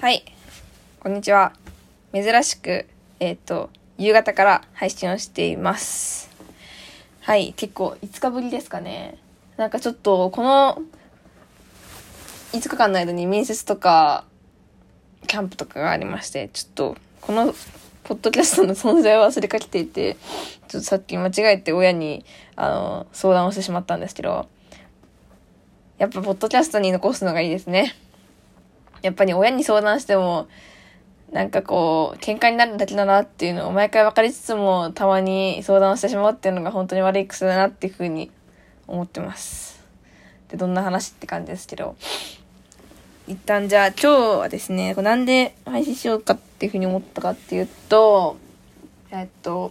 はい。こんにちは。珍しく、えっ、ー、と、夕方から配信をしています。はい。結構、5日ぶりですかね。なんかちょっと、この、5日間の間に面接とか、キャンプとかがありまして、ちょっと、この、ポッドキャストの存在を忘れかけていて、ちょっとさっき間違えて親に、あの、相談をしてしまったんですけど、やっぱ、ポッドキャストに残すのがいいですね。やっぱり親に相談しても、なんかこう、喧嘩になるだけだなっていうのを毎回分かりつつも、たまに相談をしてしまうっていうのが本当に悪い癖だなっていうふうに思ってます。で、どんな話って感じですけど。一旦じゃあ今日はですね、なんで配信しようかっていうふうに思ったかっていうと、えっと、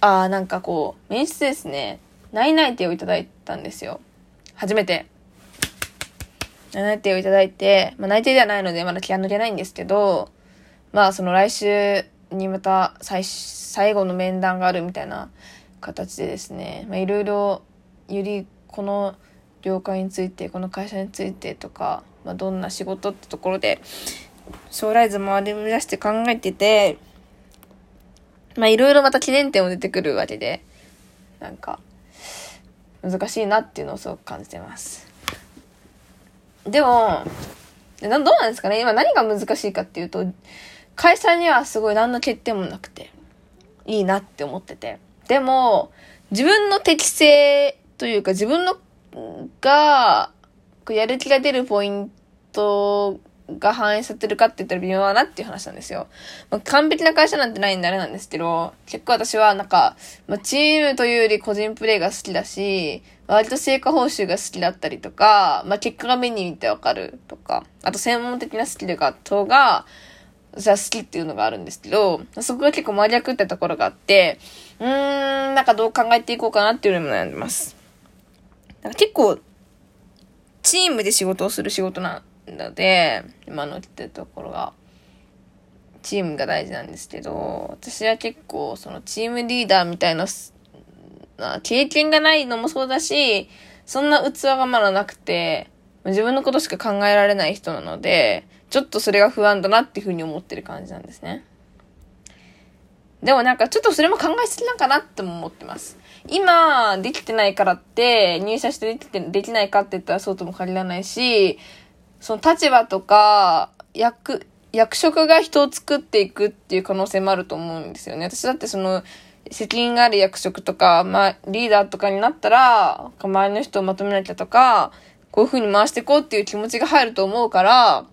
ああ、なんかこう、面接ですね、内々定をいただいたんですよ。初めて。内定をいただいて、まあ、内定ではないのでまだ気が抜けないんですけど、まあその来週にまた最最後の面談があるみたいな形でですね、まあ、いろいろよりこの業界についてこの会社についてとか、まあ、どんな仕事ってところで将来図もあり出して考えててまあいろいろまた記念点も出てくるわけでなんか難しいなっていうのをすごく感じてます。でも、どうなんですかね？今何が難しいかっていうと、会社にはすごい何の欠点もなくて、いいなって思ってて。でも、自分の適性というか自分のが、やる気が出るポイントが反映されてるかって言ったら微妙だなっていう話なんですよ。まあ、完璧な会社なんてないんであれなんですけど、結構私はなんか、まあ、チームというより個人プレイが好きだし、割と成果報酬が好きだったりとか、まあ、結果が目に見てわかるとか、あと専門的なスキルが、とが、じゃあ好きっていうのがあるんですけど、そこが結構真逆ってところがあって、うーん、なんかどう考えていこうかなっていうのも悩んでます。なんか結構、チームで仕事をする仕事なので、今のってところが、チームが大事なんですけど、私は結構そのチームリーダーみたいな、経験がないのもそうだし、そんな器がまだなくて、自分のことしか考えられない人なので、ちょっとそれが不安だなっていうふうに思ってる感じなんですね。でもなんかちょっとそれも考えすぎなんかなっても思ってます。今、できてないからって、入社してできて、できないかって言ったらそうとも限らないし、その立場とか、役、役職が人を作っていくっていう可能性もあると思うんですよね。私だってその、責任がある役職とか、まあ、リーダーとかになったら、周りの人をまとめなきゃとか、こういう風に回していこうっていう気持ちが入ると思うから、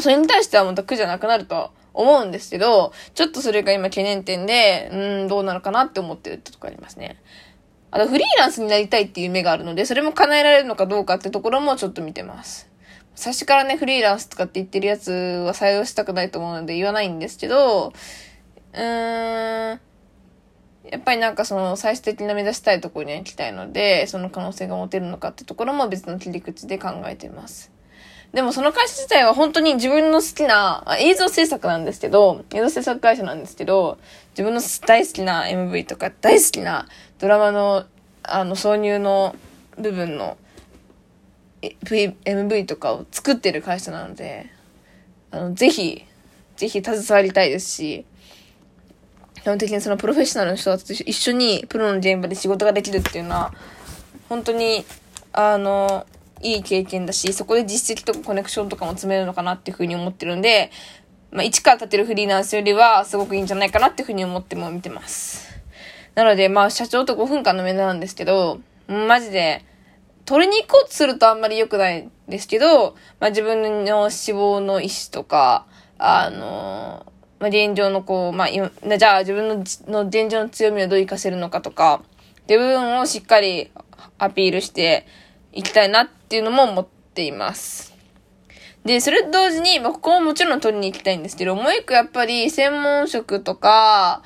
それに対してはまた苦じゃなくなると思うんですけど、ちょっとそれが今懸念点で、うん、どうなのかなって思ってるってとこありますね。あと、フリーランスになりたいっていう夢があるので、それも叶えられるのかどうかってところもちょっと見てます。最初からね、フリーランスとかって言ってるやつは採用したくないと思うので言わないんですけど、うーん、やっぱりなんかその最終的な目指したいところに行きたいので、その可能性が持てるのかってところも別の切り口で考えています。でもその会社自体は本当に自分の好きな、映像制作なんですけど、映像制作会社なんですけど、自分の大好きな MV とか大好きなドラマの、あの、挿入の部分の MV とかを作ってる会社なので、あの、ぜひ、ぜひ携わりたいですし、基本的にそのプロフェッショナルの人たちと一緒にプロの現場で仕事ができるっていうのは、本当に、あの、いい経験だし、そこで実績とかコネクションとかも積めるのかなっていうふうに思ってるんで、まあ、一から立てるフリーランスよりは、すごくいいんじゃないかなっていうふうに思っても見てます。なので、まあ、社長と5分間の面談なんですけど、マジで、取りに行こうとするとあんまり良くないですけど、まあ、自分の志望の意思とか、あの、まあ、現状のこう、まあ、じゃあ自分のの現状の強みをどう活かせるのかとか、っていう部分をしっかりアピールしていきたいなっていうのも思っています。で、それと同時に、まあ、ここももちろん取りに行きたいんですけど、もう一個やっぱり専門職とか、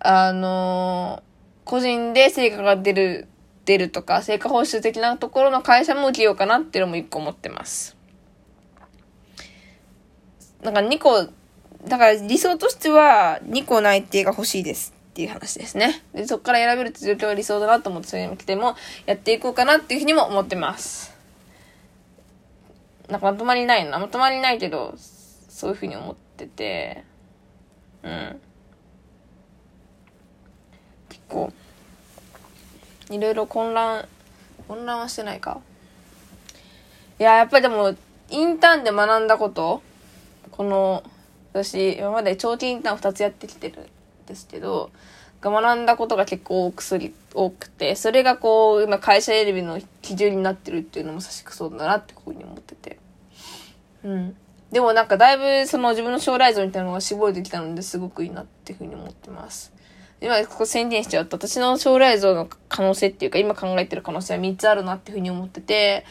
あの個人で成果が出る出るとか、成果報酬的なところの会社も受けようかなっていうのも一個思ってます。なんか2個、だから理想としては2個内定が欲しいですっていう話ですね。で、そこから選べるって状況が理想だなと思って、そういうの来てもやっていこうかなっていうふうにも思ってます。なんかまとまりないな。まとまりないけど、そういうふうに思ってて、うん。結構、いろいろ混乱、混乱はしてないか。いや、やっぱりでも、インターンで学んだこと、この、私、今まで長期インターン2つやってきてるんですけど、学んだことが結構多く、多くて、それがこう、今会社選びの基準になってるっていうのもさしくそうだなってこういうふうに思ってて。うん。でもなんかだいぶその自分の将来像みたいなのが絞れてきたのですごくいいなっていうふうに思ってます。今ここ宣言しちゃうと私の将来像の可能性っていうか今考えてる可能性は3つあるなっていうふうに思ってて、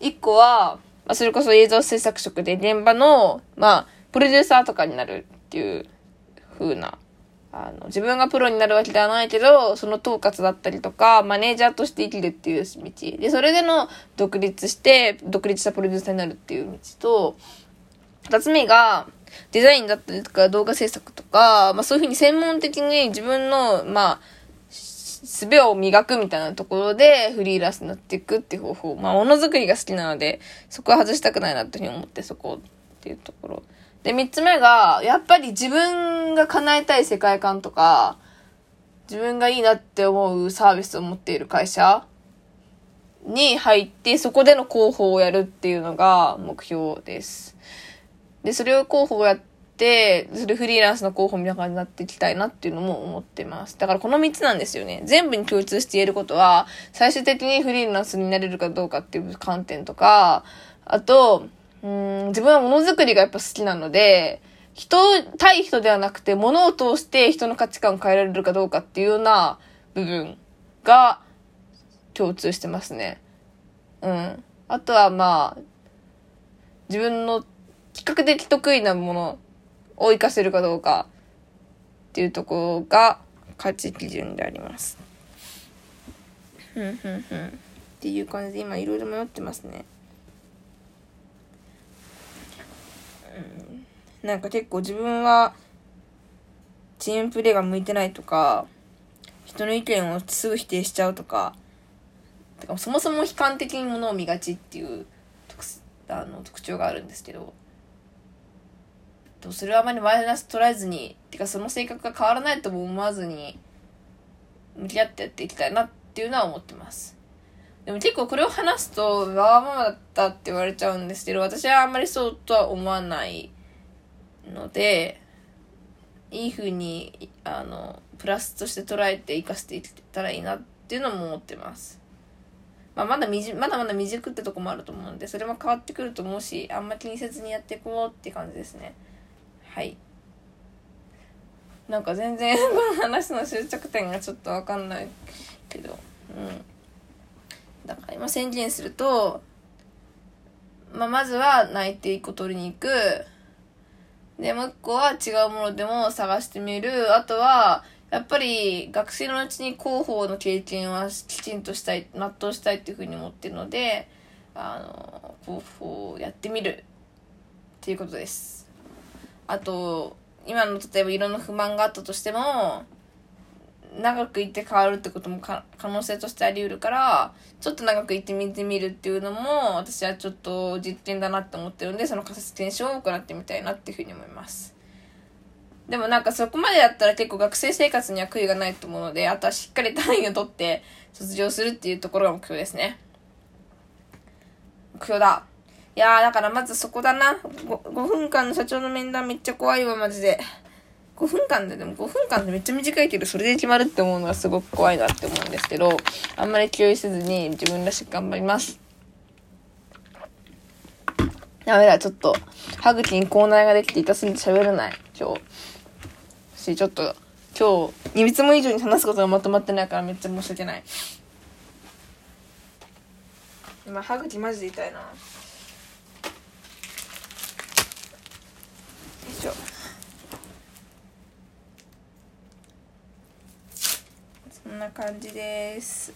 1個は、まあ、それこそ映像制作職で現場の、まあ、プロデューサーとかになるっていう風なあの、自分がプロになるわけではないけど、その統括だったりとか、マネージャーとして生きるっていう道。で、それでの独立して、独立したプロデューサーになるっていう道と、二つ目が、デザインだったりとか動画制作とか、まあそういうふうに専門的に自分の、まあ、術を磨くみたいなところでフリーランスになっていくっていう方法。まあものづくりが好きなので、そこは外したくないなっていうふうに思って、そこっていうところ。で、三つ目が、やっぱり自分が叶えたい世界観とか、自分がいいなって思うサービスを持っている会社に入って、そこでの広報をやるっていうのが目標です。で、それを広報をやって、それフリーランスの広報みたいな感じになっていきたいなっていうのも思ってます。だからこの3つなんですよね。全部に共通して言えることは、最終的にフリーランスになれるかどうかっていう観点とか、あと、うん、自分はものづくりがやっぱ好きなので、人対人ではなくて、物を通して人の価値観を変えられるかどうかっていうような部分が共通してますね。うん。あとはまあ、自分の比較的得意なものを活かせるかどうかっていうところが価値基準であります。ふんふんふん。っていう感じで今いろいろ迷ってますね。なんか結構自分はチームプレーが向いてないとか、人の意見をすぐ否定しちゃうとか、かそもそも悲観的にものを見がちっていうあの特徴があるんですけど、それはあまりマイナス捉えずに、てかその性格が変わらないとも思わずに、向き合ってやっていきたいなっていうのは思ってます。でも結構これを話すと、わがままだったって言われちゃうんですけど、私はあんまりそうとは思わないので、いい風に、あの、プラスとして捉えて生かしていけたらいいなっていうのも思ってます。まあ、まだみじ、まだまだ未熟ってとこもあると思うんで、それも変わってくると思うし、あんま気にせずにやっていこうって感じですね。はい。なんか全然 この話の終着点がちょっとわかんないけど、うん。だから今宣言すると、まあ、まずは内定1個取りに行く。で、もう一個は違うものでも探してみる。あとは、やっぱり学生のうちに広報の経験はきちんとしたい、納得したいっていうふうに思ってるので、あの、広報をやってみるっていうことです。あと、今の例えばいろんな不満があったとしても、長く行って変わるってことも可能性としてあり得るから、ちょっと長く行ってみてみるっていうのも、私はちょっと実験だなって思ってるんで、その仮説検証を行ってみたいなっていうふうに思います。でもなんかそこまでやったら結構学生生活には悔いがないと思うので、あとはしっかり単位を取って卒業するっていうところが目標ですね。目標だ。いやーだからまずそこだな。5, 5分間の社長の面談めっちゃ怖いわ、マジで。5分間で、でも5分間でめっちゃ短いけど、それで決まるって思うのがすごく怖いなって思うんですけど、あんまり気負いせずに自分らしく頑張ります。ダメだ、ちょっと、歯茎に口内ができて痛すぎて喋れない、今日。し、ちょっと、今日、2つも以上に話すことがまとまってないからめっちゃ申し訳ない。今、歯茎マジで痛いな。よいしょ。んな感じです。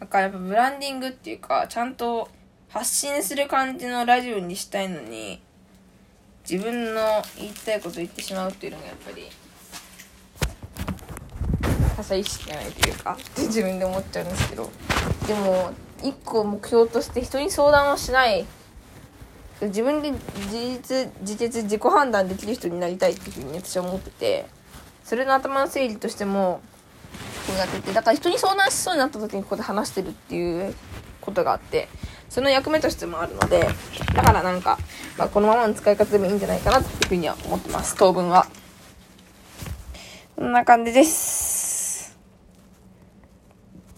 なんかやっぱブランディングっていうかちゃんと発信する感じのラジオにしたいのに自分の言いたいこと言ってしまうっていうのがやっぱり他した意識がないというかって自分で思っちゃうんですけど。でも一個目標として人に相談をしない自分で自立自決自己判断できる人になりたいっていうふうに私は思っててそれの頭の整理としてもこうやっててだから人に相談しそうになった時にここで話してるっていうことがあってその役目としてもあるのでだからなんか、まあ、このままの使い方でもいいんじゃないかなっていうふうには思ってます当分は。こんな感じです。